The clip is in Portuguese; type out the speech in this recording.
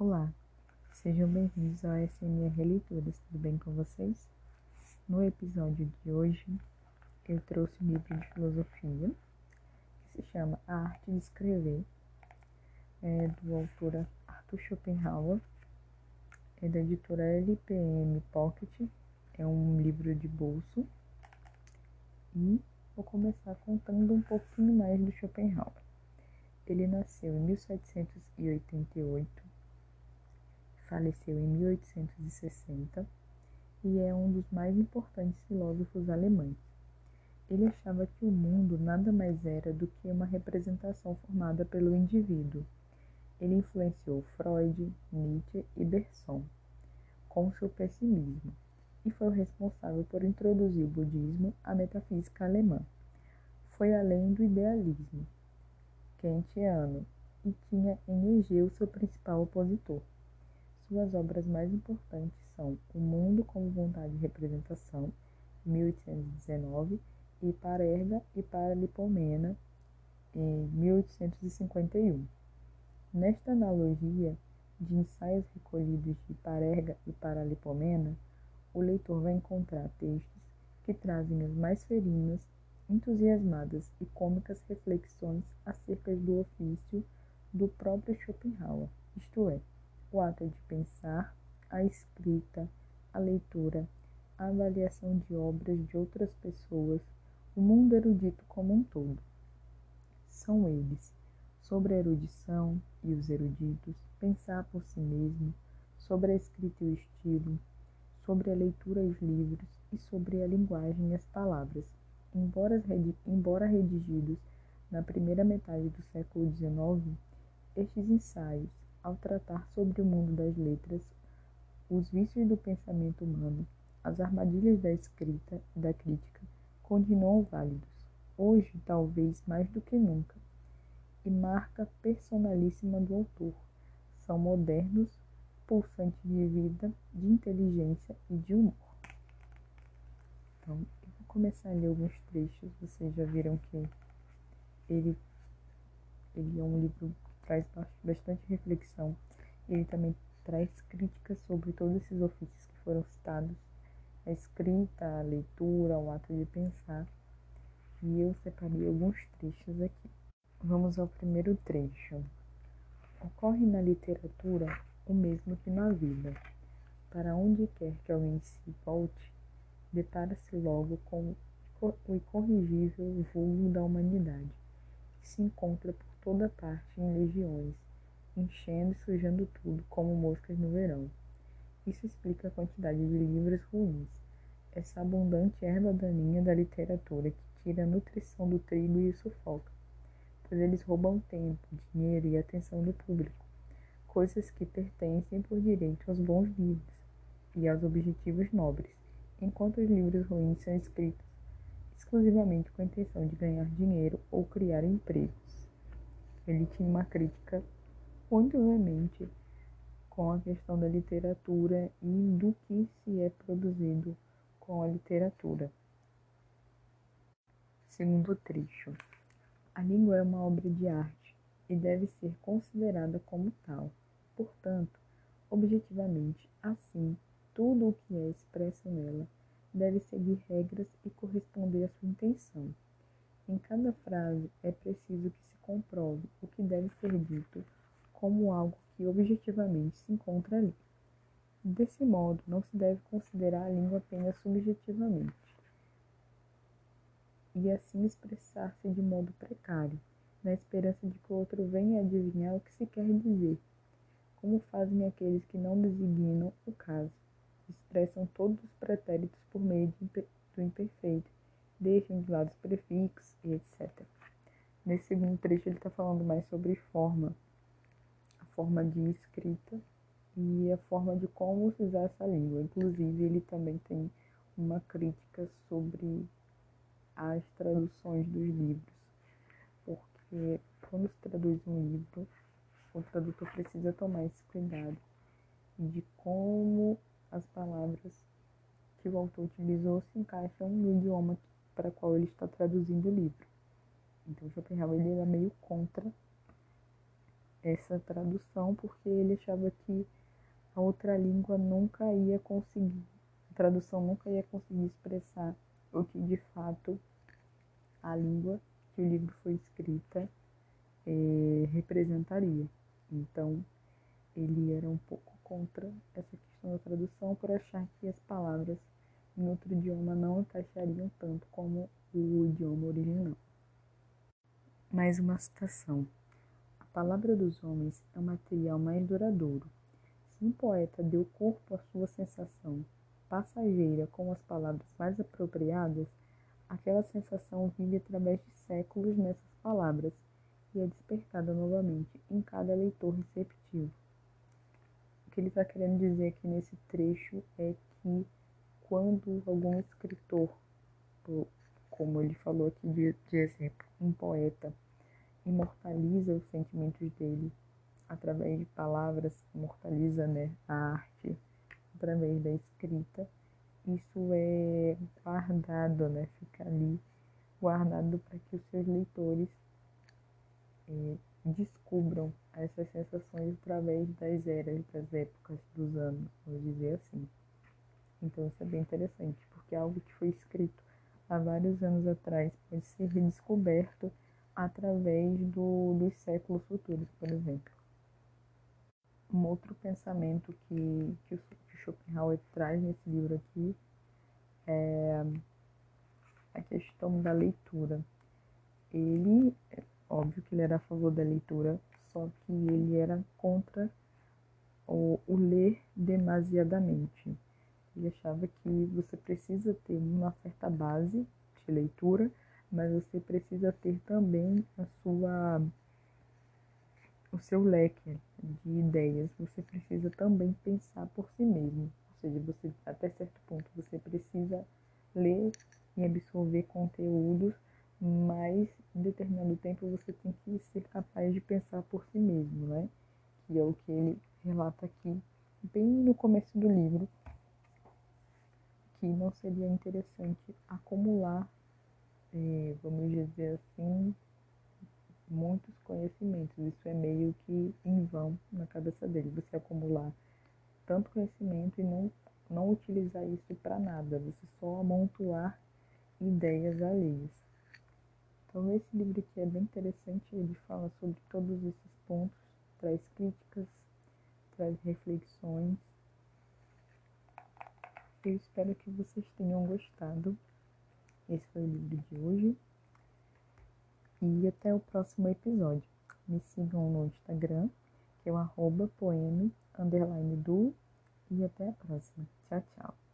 Olá, sejam bem-vindos ao SMR Leituras, tudo bem com vocês? No episódio de hoje, eu trouxe um livro de filosofia que se chama A Arte de Escrever, é do autor Arthur Schopenhauer, é da editora LPM Pocket, é um livro de bolso e vou começar contando um pouquinho mais do Schopenhauer. Ele nasceu em 1788 faleceu em 1860 e é um dos mais importantes filósofos alemães. Ele achava que o mundo nada mais era do que uma representação formada pelo indivíduo. Ele influenciou Freud, Nietzsche e Bergson com seu pessimismo e foi o responsável por introduzir o budismo à metafísica alemã. Foi além do idealismo kantiano e tinha em Hegel seu principal opositor. Suas obras mais importantes são O Mundo como Vontade e Representação, 1819, e Parerga e Paralipomena, em 1851. Nesta analogia de ensaios recolhidos de Parerga e Paralipomena, o leitor vai encontrar textos que trazem as mais ferinas, entusiasmadas e cômicas reflexões acerca do ofício do próprio Schopenhauer, isto é, o ato de pensar, a escrita, a leitura, a avaliação de obras de outras pessoas, o mundo erudito como um todo. São eles, sobre a erudição e os eruditos, pensar por si mesmo, sobre a escrita e o estilo, sobre a leitura e os livros e sobre a linguagem e as palavras, embora, embora redigidos na primeira metade do século XIX, estes ensaios ao tratar sobre o mundo das letras, os vícios do pensamento humano, as armadilhas da escrita e da crítica continuam válidos, hoje talvez mais do que nunca, e marca personalíssima do autor. São modernos, pulsantes de vida, de inteligência e de humor. Então, eu vou começar a ler alguns trechos. Vocês já viram que ele, ele é um livro traz bastante reflexão. Ele também traz críticas sobre todos esses ofícios que foram citados: a escrita, a leitura, o ato de pensar. E eu separei alguns trechos aqui. Vamos ao primeiro trecho. Ocorre na literatura o mesmo que na vida. Para onde quer que alguém se volte, depara-se logo com o incorrigível vulgo da humanidade, que se encontra por toda parte em legiões, enchendo e sujando tudo, como moscas no verão. Isso explica a quantidade de livros ruins, essa abundante erva daninha da literatura que tira a nutrição do trigo e o sufoca, pois eles roubam tempo, dinheiro e atenção do público, coisas que pertencem por direito aos bons livros e aos objetivos nobres, enquanto os livros ruins são escritos exclusivamente com a intenção de ganhar dinheiro ou criar empregos ele tinha uma crítica muito veemente com a questão da literatura e do que se é produzido com a literatura. Segundo trecho, a língua é uma obra de arte e deve ser considerada como tal. Portanto, objetivamente, assim, tudo o que é expresso nela deve seguir regras e corresponder à sua intenção. Em cada frase é preciso que se comprove o que deve ser dito como algo que encontra ali. Desse modo, não se deve considerar a língua apenas subjetivamente e assim expressar-se de modo precário, na esperança de que o outro venha adivinhar o que se quer dizer, como fazem aqueles que não designam o caso, expressam todos os pretéritos por meio do imperfeito, deixam de lado os prefixos e etc. Nesse segundo trecho, ele está falando mais sobre forma, a forma de escrita e a forma de como usar essa língua. Inclusive, ele também tem uma crítica sobre as traduções dos livros, porque quando se traduz um livro, o tradutor precisa tomar esse cuidado de como as palavras que o autor utilizou se encaixam no idioma para qual ele está traduzindo o livro. Então Schopenhauer ele era meio contra essa tradução porque ele achava que a outra língua nunca ia conseguir, a tradução nunca ia conseguir expressar o que de fato a língua que o livro foi escrita eh, representaria. Então, ele era um pouco contra essa questão da tradução por achar que as palavras em outro idioma não encaixariam tanto como o idioma original. Mais uma citação. A palavra dos homens é o material mais duradouro. Um poeta deu corpo à sua sensação passageira com as palavras mais apropriadas, aquela sensação vive através de séculos nessas palavras e é despertada novamente em cada leitor receptivo. O que ele está querendo dizer aqui nesse trecho é que quando algum escritor, como ele falou aqui de, de exemplo, um poeta, imortaliza os sentimentos dele através de palavras, imortaliza né, a arte através da escrita, isso é guardado, né, fica ali guardado para que os seus leitores é, descubram essas sensações através das eras, das épocas, dos anos, vamos dizer assim. Então isso é bem interessante, porque é algo que foi escrito há vários anos atrás pode ser redescoberto através do, dos séculos futuros, por exemplo. Um outro pensamento que, que o que Schopenhauer traz nesse livro aqui é a questão da leitura. Ele, óbvio que ele era a favor da leitura, só que ele era contra o, o ler demasiadamente. Ele achava que você precisa ter uma certa base de leitura, mas você precisa ter também a sua o seu leque de ideias. Você precisa também pensar por si mesmo. Ou seja, você até certo ponto você precisa ler e absorver conteúdos, mas em determinado tempo você tem que ser capaz de pensar por si mesmo, né? Que é o que ele relata aqui, bem no começo do livro, que não seria interessante acumular, é, vamos dizer assim, muitos conhecimentos. Isso é meio que em vão na cabeça dele, você acumular tanto conhecimento e não, não utilizar isso para nada, você só amontoar ideias alheias. Então esse livro aqui é bem interessante, ele fala sobre todos esses pontos, traz críticas, traz reflexões eu espero que vocês tenham gostado. Esse foi o livro de hoje. E até o próximo episódio. Me sigam no Instagram, que é o arroba underline do. E até a próxima. Tchau, tchau.